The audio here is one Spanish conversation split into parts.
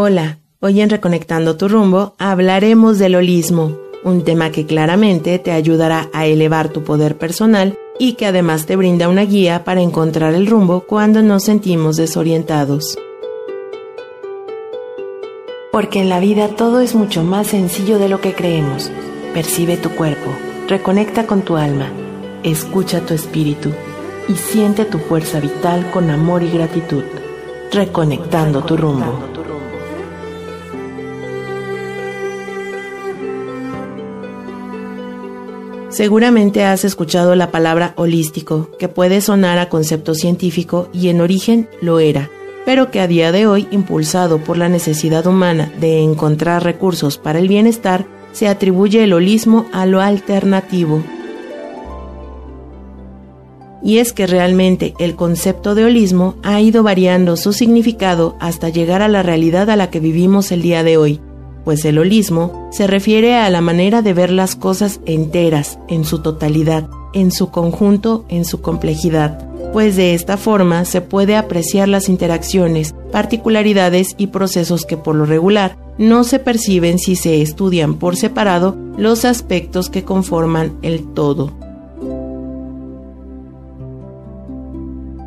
Hola, hoy en Reconectando tu rumbo hablaremos del holismo, un tema que claramente te ayudará a elevar tu poder personal y que además te brinda una guía para encontrar el rumbo cuando nos sentimos desorientados. Porque en la vida todo es mucho más sencillo de lo que creemos. Percibe tu cuerpo, reconecta con tu alma, escucha tu espíritu y siente tu fuerza vital con amor y gratitud. Reconectando tu rumbo. Seguramente has escuchado la palabra holístico, que puede sonar a concepto científico y en origen lo era, pero que a día de hoy, impulsado por la necesidad humana de encontrar recursos para el bienestar, se atribuye el holismo a lo alternativo. Y es que realmente el concepto de holismo ha ido variando su significado hasta llegar a la realidad a la que vivimos el día de hoy, pues el holismo se refiere a la manera de ver las cosas enteras, en su totalidad, en su conjunto, en su complejidad, pues de esta forma se puede apreciar las interacciones, particularidades y procesos que por lo regular no se perciben si se estudian por separado los aspectos que conforman el todo.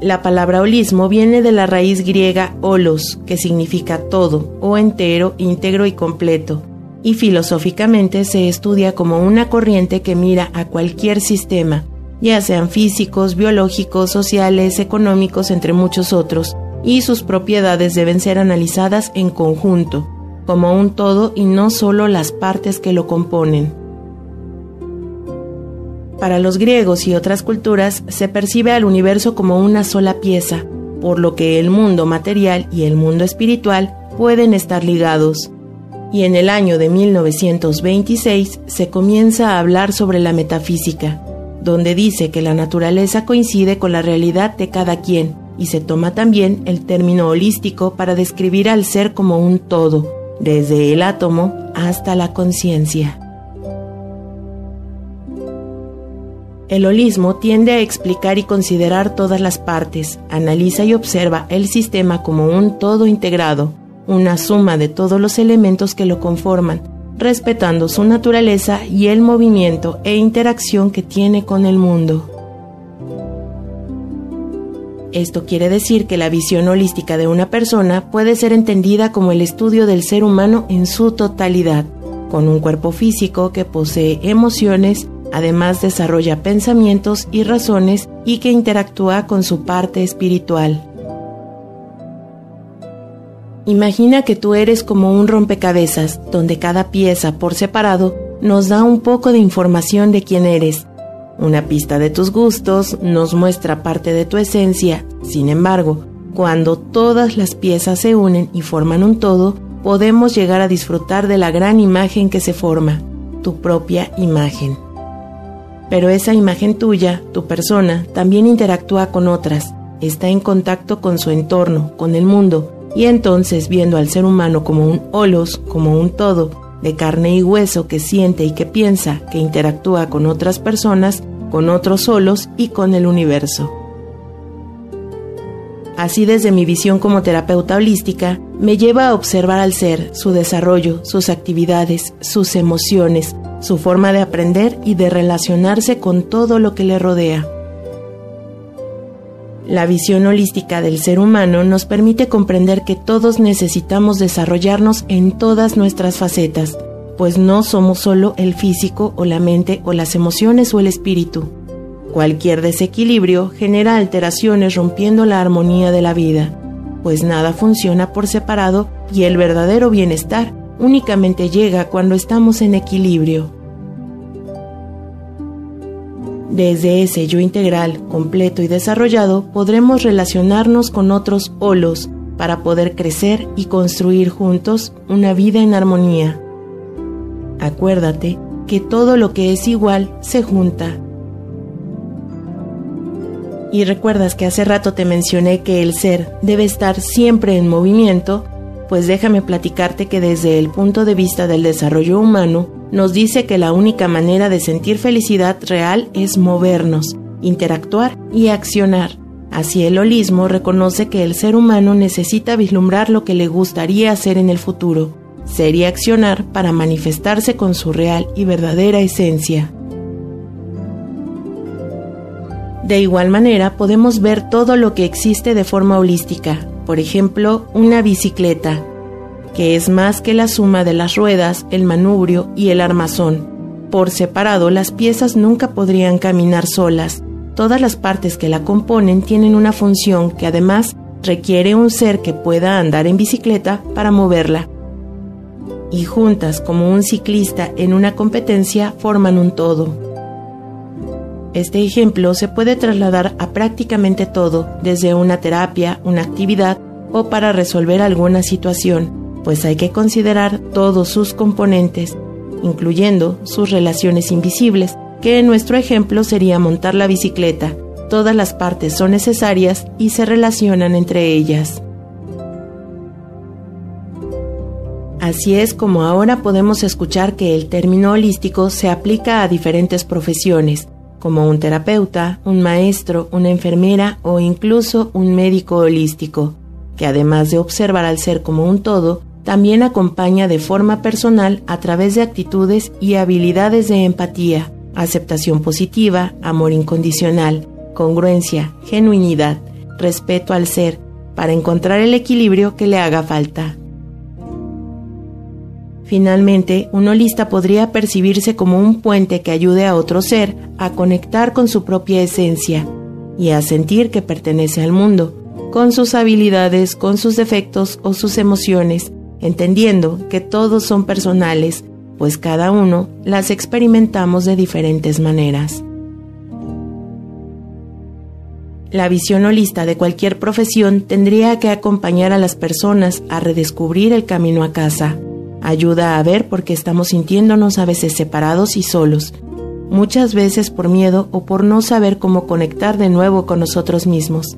La palabra holismo viene de la raíz griega holos, que significa todo, o entero, íntegro y completo, y filosóficamente se estudia como una corriente que mira a cualquier sistema, ya sean físicos, biológicos, sociales, económicos, entre muchos otros, y sus propiedades deben ser analizadas en conjunto, como un todo y no solo las partes que lo componen. Para los griegos y otras culturas se percibe al universo como una sola pieza, por lo que el mundo material y el mundo espiritual pueden estar ligados. Y en el año de 1926 se comienza a hablar sobre la metafísica, donde dice que la naturaleza coincide con la realidad de cada quien, y se toma también el término holístico para describir al ser como un todo, desde el átomo hasta la conciencia. El holismo tiende a explicar y considerar todas las partes, analiza y observa el sistema como un todo integrado, una suma de todos los elementos que lo conforman, respetando su naturaleza y el movimiento e interacción que tiene con el mundo. Esto quiere decir que la visión holística de una persona puede ser entendida como el estudio del ser humano en su totalidad, con un cuerpo físico que posee emociones, Además desarrolla pensamientos y razones y que interactúa con su parte espiritual. Imagina que tú eres como un rompecabezas, donde cada pieza por separado nos da un poco de información de quién eres. Una pista de tus gustos nos muestra parte de tu esencia. Sin embargo, cuando todas las piezas se unen y forman un todo, podemos llegar a disfrutar de la gran imagen que se forma, tu propia imagen. Pero esa imagen tuya, tu persona, también interactúa con otras, está en contacto con su entorno, con el mundo, y entonces viendo al ser humano como un holos, como un todo, de carne y hueso que siente y que piensa, que interactúa con otras personas, con otros solos y con el universo. Así desde mi visión como terapeuta holística, me lleva a observar al ser, su desarrollo, sus actividades, sus emociones, su forma de aprender y de relacionarse con todo lo que le rodea. La visión holística del ser humano nos permite comprender que todos necesitamos desarrollarnos en todas nuestras facetas, pues no somos solo el físico o la mente o las emociones o el espíritu. Cualquier desequilibrio genera alteraciones rompiendo la armonía de la vida, pues nada funciona por separado y el verdadero bienestar únicamente llega cuando estamos en equilibrio. Desde ese yo integral, completo y desarrollado, podremos relacionarnos con otros holos para poder crecer y construir juntos una vida en armonía. Acuérdate que todo lo que es igual se junta. Y recuerdas que hace rato te mencioné que el ser debe estar siempre en movimiento, pues déjame platicarte que desde el punto de vista del desarrollo humano, nos dice que la única manera de sentir felicidad real es movernos, interactuar y accionar. Así el holismo reconoce que el ser humano necesita vislumbrar lo que le gustaría hacer en el futuro, ser y accionar para manifestarse con su real y verdadera esencia. De igual manera, podemos ver todo lo que existe de forma holística, por ejemplo, una bicicleta, que es más que la suma de las ruedas, el manubrio y el armazón. Por separado, las piezas nunca podrían caminar solas. Todas las partes que la componen tienen una función que además requiere un ser que pueda andar en bicicleta para moverla y juntas como un ciclista en una competencia forman un todo. Este ejemplo se puede trasladar a prácticamente todo, desde una terapia, una actividad o para resolver alguna situación, pues hay que considerar todos sus componentes, incluyendo sus relaciones invisibles, que en nuestro ejemplo sería montar la bicicleta. Todas las partes son necesarias y se relacionan entre ellas. Así es como ahora podemos escuchar que el término holístico se aplica a diferentes profesiones, como un terapeuta, un maestro, una enfermera o incluso un médico holístico, que además de observar al ser como un todo, también acompaña de forma personal a través de actitudes y habilidades de empatía, aceptación positiva, amor incondicional, congruencia, genuinidad, respeto al ser, para encontrar el equilibrio que le haga falta. Finalmente, un holista podría percibirse como un puente que ayude a otro ser a conectar con su propia esencia y a sentir que pertenece al mundo, con sus habilidades, con sus defectos o sus emociones, entendiendo que todos son personales, pues cada uno las experimentamos de diferentes maneras. La visión holista de cualquier profesión tendría que acompañar a las personas a redescubrir el camino a casa Ayuda a ver por qué estamos sintiéndonos a veces separados y solos, muchas veces por miedo o por no saber cómo conectar de nuevo con nosotros mismos.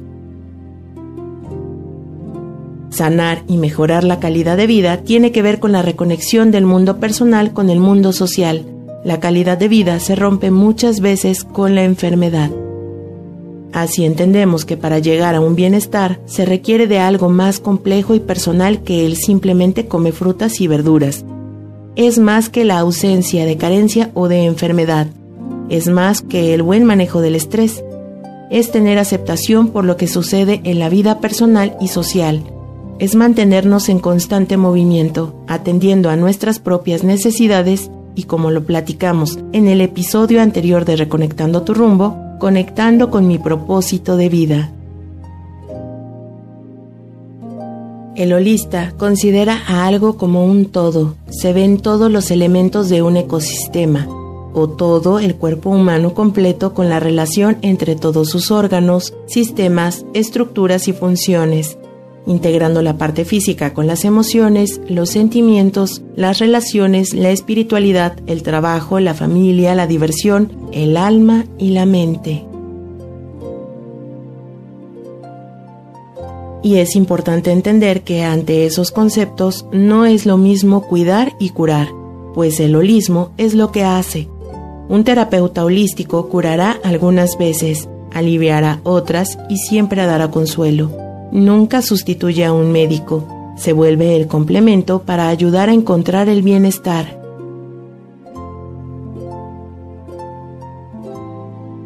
Sanar y mejorar la calidad de vida tiene que ver con la reconexión del mundo personal con el mundo social. La calidad de vida se rompe muchas veces con la enfermedad. Así entendemos que para llegar a un bienestar se requiere de algo más complejo y personal que el simplemente come frutas y verduras. Es más que la ausencia de carencia o de enfermedad. Es más que el buen manejo del estrés. Es tener aceptación por lo que sucede en la vida personal y social. Es mantenernos en constante movimiento, atendiendo a nuestras propias necesidades y como lo platicamos en el episodio anterior de Reconectando tu rumbo, conectando con mi propósito de vida. El holista considera a algo como un todo, se ven todos los elementos de un ecosistema, o todo el cuerpo humano completo con la relación entre todos sus órganos, sistemas, estructuras y funciones, integrando la parte física con las emociones, los sentimientos, las relaciones, la espiritualidad, el trabajo, la familia, la diversión, el alma y la mente. Y es importante entender que ante esos conceptos no es lo mismo cuidar y curar, pues el holismo es lo que hace. Un terapeuta holístico curará algunas veces, aliviará otras y siempre dará consuelo nunca sustituye a un médico, se vuelve el complemento para ayudar a encontrar el bienestar.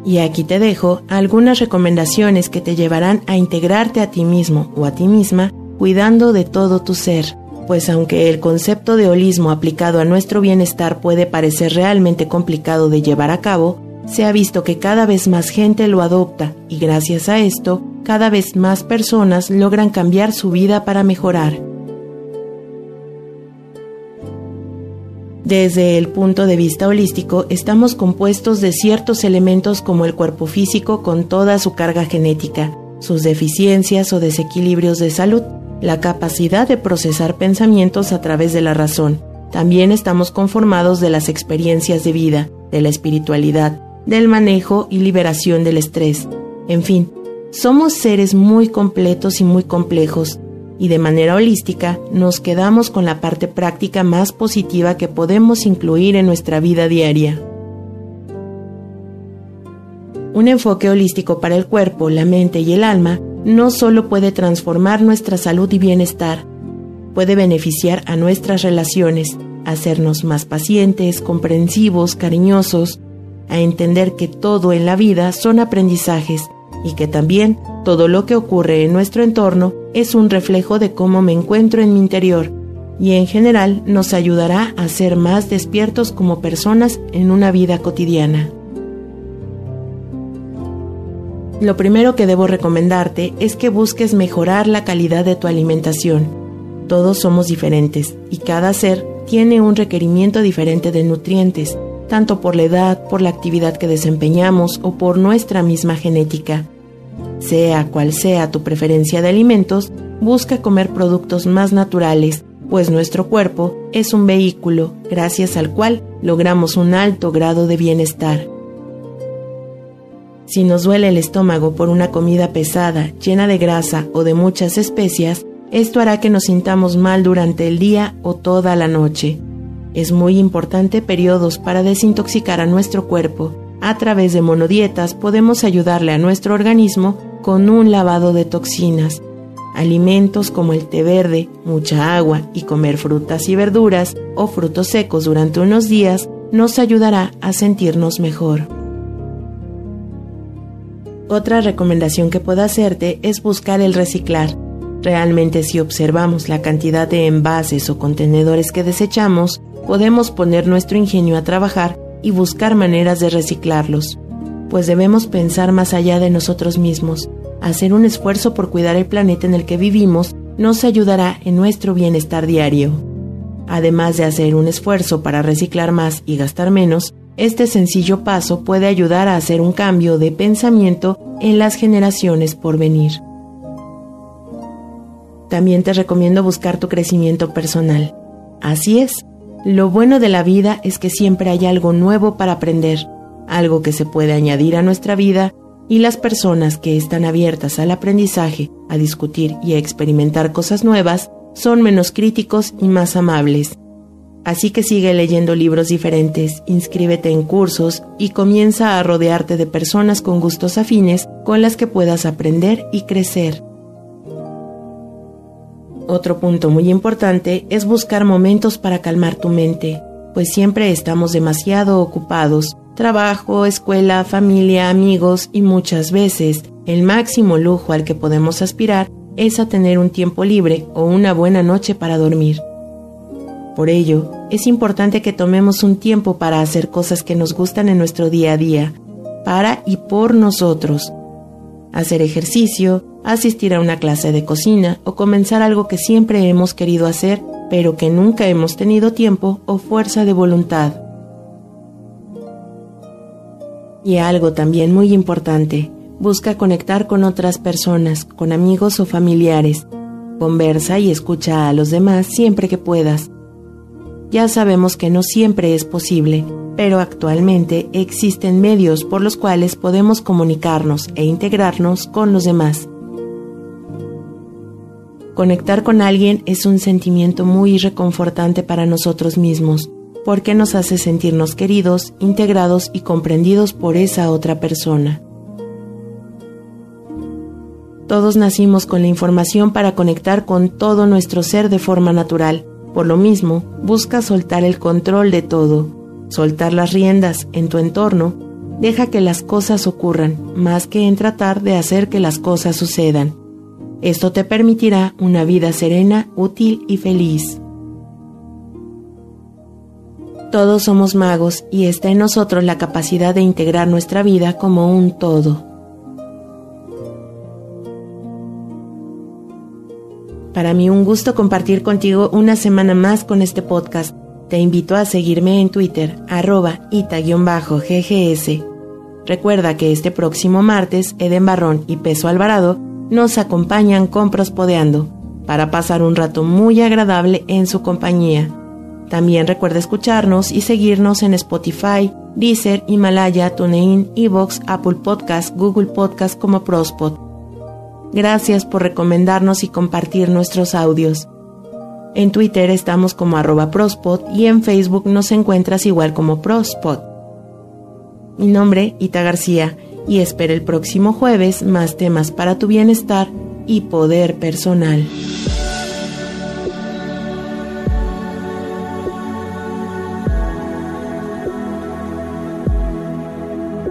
Y aquí te dejo algunas recomendaciones que te llevarán a integrarte a ti mismo o a ti misma, cuidando de todo tu ser, pues aunque el concepto de holismo aplicado a nuestro bienestar puede parecer realmente complicado de llevar a cabo, se ha visto que cada vez más gente lo adopta y gracias a esto, cada vez más personas logran cambiar su vida para mejorar. Desde el punto de vista holístico, estamos compuestos de ciertos elementos como el cuerpo físico con toda su carga genética, sus deficiencias o desequilibrios de salud, la capacidad de procesar pensamientos a través de la razón. También estamos conformados de las experiencias de vida, de la espiritualidad, del manejo y liberación del estrés. En fin, somos seres muy completos y muy complejos, y de manera holística nos quedamos con la parte práctica más positiva que podemos incluir en nuestra vida diaria. Un enfoque holístico para el cuerpo, la mente y el alma no solo puede transformar nuestra salud y bienestar, puede beneficiar a nuestras relaciones, hacernos más pacientes, comprensivos, cariñosos, a entender que todo en la vida son aprendizajes y que también todo lo que ocurre en nuestro entorno es un reflejo de cómo me encuentro en mi interior y en general nos ayudará a ser más despiertos como personas en una vida cotidiana. Lo primero que debo recomendarte es que busques mejorar la calidad de tu alimentación. Todos somos diferentes y cada ser tiene un requerimiento diferente de nutrientes, tanto por la edad, por la actividad que desempeñamos o por nuestra misma genética. Sea cual sea tu preferencia de alimentos, busca comer productos más naturales, pues nuestro cuerpo es un vehículo gracias al cual logramos un alto grado de bienestar. Si nos duele el estómago por una comida pesada, llena de grasa o de muchas especias, esto hará que nos sintamos mal durante el día o toda la noche. Es muy importante periodos para desintoxicar a nuestro cuerpo. A través de monodietas podemos ayudarle a nuestro organismo con un lavado de toxinas. Alimentos como el té verde, mucha agua y comer frutas y verduras o frutos secos durante unos días nos ayudará a sentirnos mejor. Otra recomendación que puedo hacerte es buscar el reciclar. Realmente si observamos la cantidad de envases o contenedores que desechamos, podemos poner nuestro ingenio a trabajar y buscar maneras de reciclarlos, pues debemos pensar más allá de nosotros mismos. Hacer un esfuerzo por cuidar el planeta en el que vivimos nos ayudará en nuestro bienestar diario. Además de hacer un esfuerzo para reciclar más y gastar menos, este sencillo paso puede ayudar a hacer un cambio de pensamiento en las generaciones por venir. También te recomiendo buscar tu crecimiento personal. Así es, lo bueno de la vida es que siempre hay algo nuevo para aprender, algo que se puede añadir a nuestra vida y las personas que están abiertas al aprendizaje, a discutir y a experimentar cosas nuevas son menos críticos y más amables. Así que sigue leyendo libros diferentes, inscríbete en cursos y comienza a rodearte de personas con gustos afines con las que puedas aprender y crecer. Otro punto muy importante es buscar momentos para calmar tu mente, pues siempre estamos demasiado ocupados, trabajo, escuela, familia, amigos y muchas veces el máximo lujo al que podemos aspirar es a tener un tiempo libre o una buena noche para dormir. Por ello, es importante que tomemos un tiempo para hacer cosas que nos gustan en nuestro día a día, para y por nosotros. Hacer ejercicio, asistir a una clase de cocina o comenzar algo que siempre hemos querido hacer, pero que nunca hemos tenido tiempo o fuerza de voluntad. Y algo también muy importante, busca conectar con otras personas, con amigos o familiares. Conversa y escucha a los demás siempre que puedas. Ya sabemos que no siempre es posible, pero actualmente existen medios por los cuales podemos comunicarnos e integrarnos con los demás. Conectar con alguien es un sentimiento muy reconfortante para nosotros mismos, porque nos hace sentirnos queridos, integrados y comprendidos por esa otra persona. Todos nacimos con la información para conectar con todo nuestro ser de forma natural. Por lo mismo, busca soltar el control de todo, soltar las riendas en tu entorno, deja que las cosas ocurran, más que en tratar de hacer que las cosas sucedan. Esto te permitirá una vida serena, útil y feliz. Todos somos magos y está en nosotros la capacidad de integrar nuestra vida como un todo. Para mí un gusto compartir contigo una semana más con este podcast. Te invito a seguirme en Twitter, arroba ita-ggs. Recuerda que este próximo martes, Eden Barrón y Peso Alvarado nos acompañan con Prospodeando para pasar un rato muy agradable en su compañía. También recuerda escucharnos y seguirnos en Spotify, Deezer, Himalaya, TuneIn, Evox, Apple Podcast, Google Podcast como Prospod. Gracias por recomendarnos y compartir nuestros audios. En Twitter estamos como arroba Prospod y en Facebook nos encuentras igual como Prospod. Mi nombre, Ita García, y espera el próximo jueves más temas para tu bienestar y poder personal.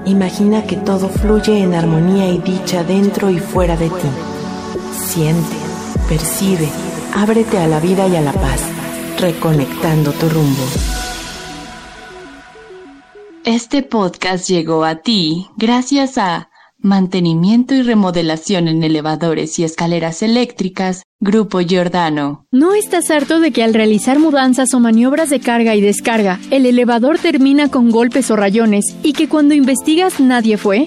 Imagina que todo fluye en armonía y dicha dentro y fuera de ti. Siente, percibe, ábrete a la vida y a la paz, reconectando tu rumbo. Este podcast llegó a ti gracias a Mantenimiento y remodelación en elevadores y escaleras eléctricas, Grupo Giordano. ¿No estás harto de que al realizar mudanzas o maniobras de carga y descarga, el elevador termina con golpes o rayones y que cuando investigas nadie fue?